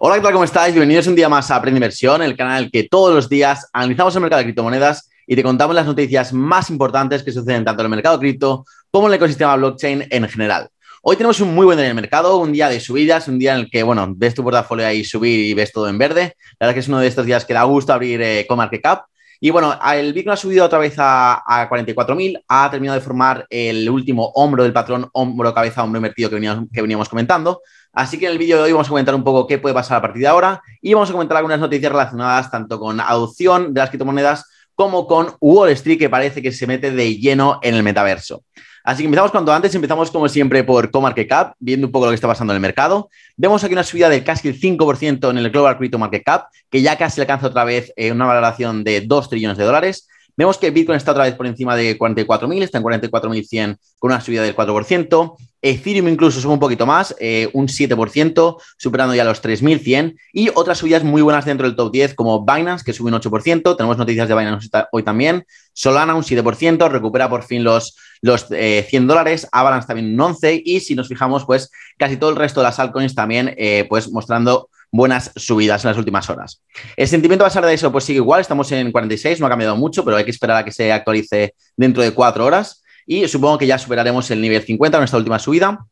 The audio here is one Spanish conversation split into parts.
Hola, ¿qué tal? ¿Cómo estáis? Bienvenidos un día más a Aprende Inversión, el canal que todos los días analizamos el mercado de criptomonedas y te contamos las noticias más importantes que suceden tanto en el mercado cripto como en el ecosistema blockchain en general. Hoy tenemos un muy buen día en el mercado, un día de subidas, un día en el que, bueno, ves tu portafolio ahí subir y ves todo en verde. La verdad que es uno de estos días que da gusto abrir eh, Cap. Y bueno, el Bitcoin ha subido otra vez a, a 44.000, ha terminado de formar el último hombro del patrón hombro, cabeza, hombro invertido que veníamos, que veníamos comentando. Así que en el vídeo de hoy vamos a comentar un poco qué puede pasar a partir de ahora y vamos a comentar algunas noticias relacionadas tanto con adopción de las criptomonedas como con Wall Street, que parece que se mete de lleno en el metaverso. Así que empezamos cuanto antes, empezamos como siempre por CoMarketCap, viendo un poco lo que está pasando en el mercado. Vemos aquí una subida de casi el 5% en el Global Crypto Market Cap, que ya casi alcanza otra vez eh, una valoración de 2 trillones de dólares. Vemos que Bitcoin está otra vez por encima de 44.000, está en 44.100 con una subida del 4%. Ethereum incluso sube un poquito más, eh, un 7%, superando ya los 3.100. Y otras subidas muy buenas dentro del top 10, como Binance, que sube un 8%. Tenemos noticias de Binance hoy también. Solana un 7%, recupera por fin los, los 100 eh, dólares. Avalanche también un 11%. Y si nos fijamos, pues casi todo el resto de las altcoins también, eh, pues mostrando buenas subidas en las últimas horas. El sentimiento basado de eso, pues sigue igual. Estamos en 46, no ha cambiado mucho, pero hay que esperar a que se actualice dentro de cuatro horas y supongo que ya superaremos el nivel 50 en nuestra última subida.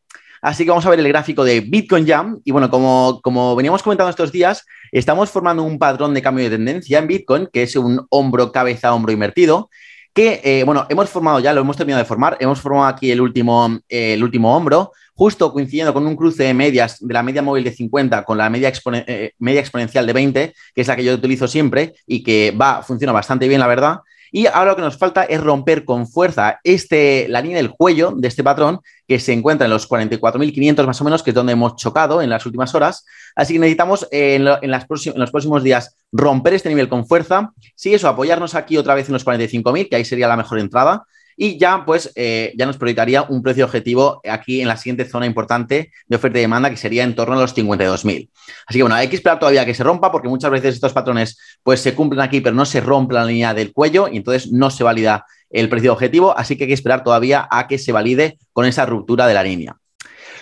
Así que vamos a ver el gráfico de Bitcoin Jam. Y bueno, como, como veníamos comentando estos días, estamos formando un patrón de cambio de tendencia en Bitcoin, que es un hombro, cabeza, hombro invertido, que, eh, bueno, hemos formado ya, lo hemos terminado de formar, hemos formado aquí el último, el último hombro, justo coincidiendo con un cruce de medias de la media móvil de 50 con la media, eh, media exponencial de 20, que es la que yo utilizo siempre y que va, funciona bastante bien, la verdad. Y ahora lo que nos falta es romper con fuerza este, la línea del cuello de este patrón que se encuentra en los 44.500 más o menos, que es donde hemos chocado en las últimas horas. Así que necesitamos en, los próximos días romper este nivel con fuerza. Sí, eso, apoyarnos aquí otra vez en los 45.000, que ahí sería la mejor entrada y ya pues eh, ya nos proyectaría un precio objetivo aquí en la siguiente zona importante de oferta y demanda que sería en torno a los 52.000. Así que bueno, hay que esperar todavía que se rompa porque muchas veces estos patrones pues se cumplen aquí pero no se rompe la línea del cuello y entonces no se valida el precio objetivo, así que hay que esperar todavía a que se valide con esa ruptura de la línea.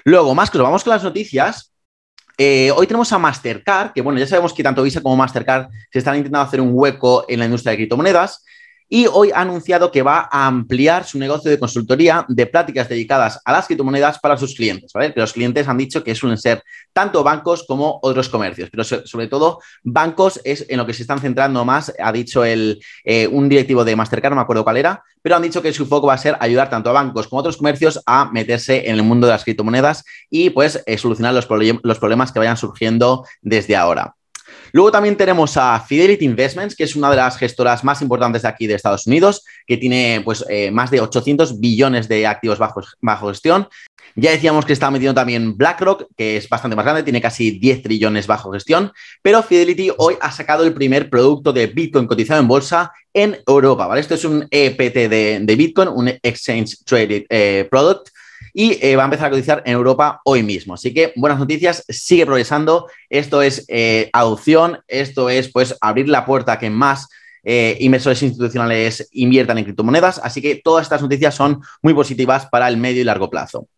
Luego, más cosas, vamos con las noticias. Eh, hoy tenemos a Mastercard, que bueno, ya sabemos que tanto Visa como Mastercard se están intentando hacer un hueco en la industria de criptomonedas y hoy ha anunciado que va a ampliar su negocio de consultoría de prácticas dedicadas a las criptomonedas para sus clientes. ¿vale? Que los clientes han dicho que suelen ser tanto bancos como otros comercios, pero sobre todo bancos es en lo que se están centrando más, ha dicho el, eh, un directivo de Mastercard, no me acuerdo cuál era, pero han dicho que su foco va a ser ayudar tanto a bancos como a otros comercios a meterse en el mundo de las criptomonedas y pues eh, solucionar los, los problemas que vayan surgiendo desde ahora. Luego también tenemos a Fidelity Investments, que es una de las gestoras más importantes de aquí de Estados Unidos, que tiene pues, eh, más de 800 billones de activos bajo, bajo gestión. Ya decíamos que está metiendo también BlackRock, que es bastante más grande, tiene casi 10 trillones bajo gestión, pero Fidelity hoy ha sacado el primer producto de Bitcoin cotizado en bolsa en Europa, ¿vale? Esto es un EPT de, Bitcoin, un Exchange Traded eh, Product, y eh, va a empezar a cotizar en Europa hoy mismo. Así que buenas noticias, sigue progresando. Esto es eh, adopción, esto es pues abrir la puerta a que más eh, inversores institucionales inviertan en criptomonedas. Así que todas estas noticias son muy positivas para el medio y largo plazo.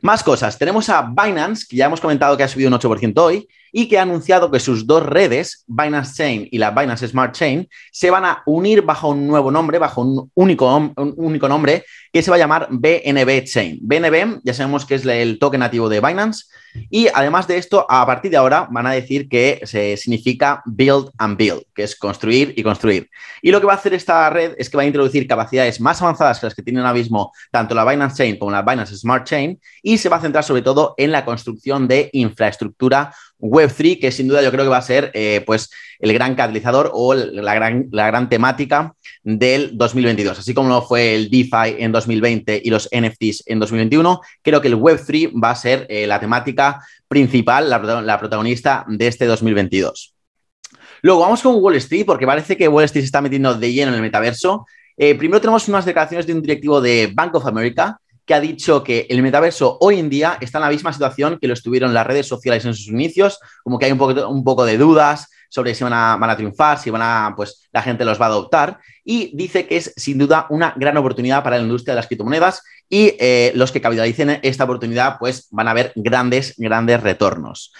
Más cosas. Tenemos a Binance, que ya hemos comentado que ha subido un 8% hoy y que ha anunciado que sus dos redes, Binance Chain y la Binance Smart Chain, se van a unir bajo un nuevo nombre, bajo un único, nombre que se va a llamar BNB Chain. BNB ya sabemos que es el token nativo de Binance y además de esto, a partir de ahora van a decir que se significa build and build, que es construir y construir. Y lo que va a hacer esta red es que va a introducir capacidades más avanzadas que las que tienen ahora mismo tanto la Binance Chain como la Binance Smart Chain y se va a centrar sobre todo en la construcción de infraestructura Web3, que sin duda yo creo que va a ser eh, pues el gran catalizador o la gran, la gran temática del 2022. Así como fue el DeFi en 2020 y los NFTs en 2021, creo que el Web3 va a ser eh, la temática principal, la, protagonista de este 2022. Luego vamos con Wall Street, porque parece que Wall Street se está metiendo de lleno en el metaverso. Eh, primero tenemos unas declaraciones de un directivo de Bank of America que ha dicho que el metaverso hoy en día está en la misma situación que lo estuvieron las redes sociales en sus inicios, como que hay un poco, un poco de dudas sobre si van a, van a, triunfar, si van a, pues la gente los va a adoptar, y dice que es sin duda una gran oportunidad para la industria de las criptomonedas y eh, los que capitalicen esta oportunidad pues van a ver grandes, grandes retornos.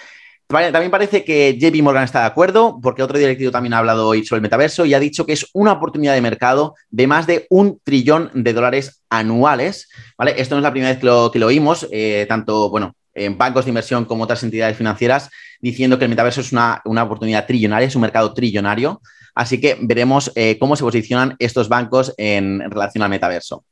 También parece que JP Morgan está de acuerdo, porque otro directivo también ha hablado hoy sobre el metaverso y ha dicho que es una oportunidad de mercado de más de un trillón de dólares anuales. ¿vale? Esto no es la primera vez que lo, que lo oímos, eh, tanto bueno, en bancos de inversión como otras entidades financieras, diciendo que el metaverso es una, oportunidad trillonaria, es un mercado trillonario. Así que veremos eh, cómo se posicionan estos bancos en relación al metaverso.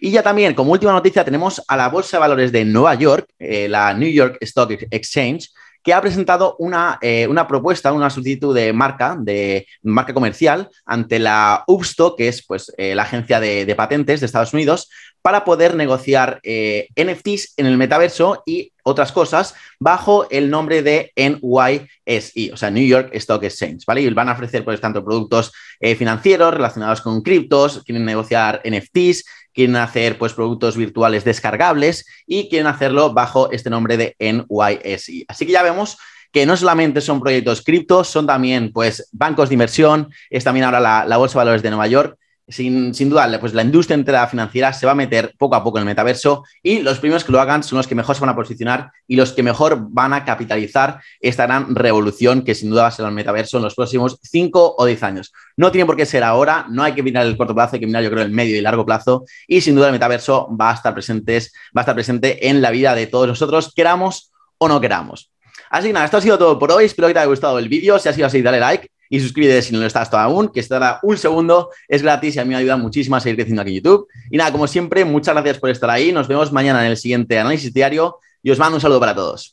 Y ya también, como última noticia, tenemos a la Bolsa de Valores de Nueva York, eh, la New York Stock Exchange, que ha presentado una, eh, una, propuesta, una solicitud de marca, de marca comercial, ante la UPSTO, que es pues, eh, la agencia de, patentes de Estados Unidos, para poder negociar eh, NFTs en el metaverso y otras cosas bajo el nombre de NYSE, o sea, New York Stock Exchange, ¿vale? Y van a ofrecer, pues, tanto productos financieros relacionados con criptos, quieren negociar NFTs, quieren hacer pues, productos virtuales descargables y quieren hacerlo bajo este nombre de NYSE. Así que ya vemos que no solamente son proyectos criptos, son también pues, bancos de inversión, es también ahora la, la Bolsa de Valores de Nueva York sin, duda, pues la industria entera financiera se va a meter poco a poco en el metaverso y los primeros que lo hagan son los que mejor se van a posicionar y los que mejor van a capitalizar esta gran revolución que sin duda va a ser el metaverso en los próximos 5 o 10 años. No tiene por qué ser ahora, no hay que mirar el corto plazo, hay que mirar yo creo el medio y largo plazo y sin duda el metaverso va a estar, presentes, va a estar presente en la vida de todos nosotros, queramos o no queramos. Así que nada, esto ha sido todo por hoy. Espero que te haya gustado el vídeo. Si ha sido así, dale like y suscríbete si no lo estás todavía aún, que estará un segundo, es gratis y a mí me ayuda muchísimo a seguir creciendo aquí en YouTube. Y nada, como siempre, muchas gracias por estar ahí. Nos vemos mañana en el siguiente análisis diario y os mando un saludo para todos.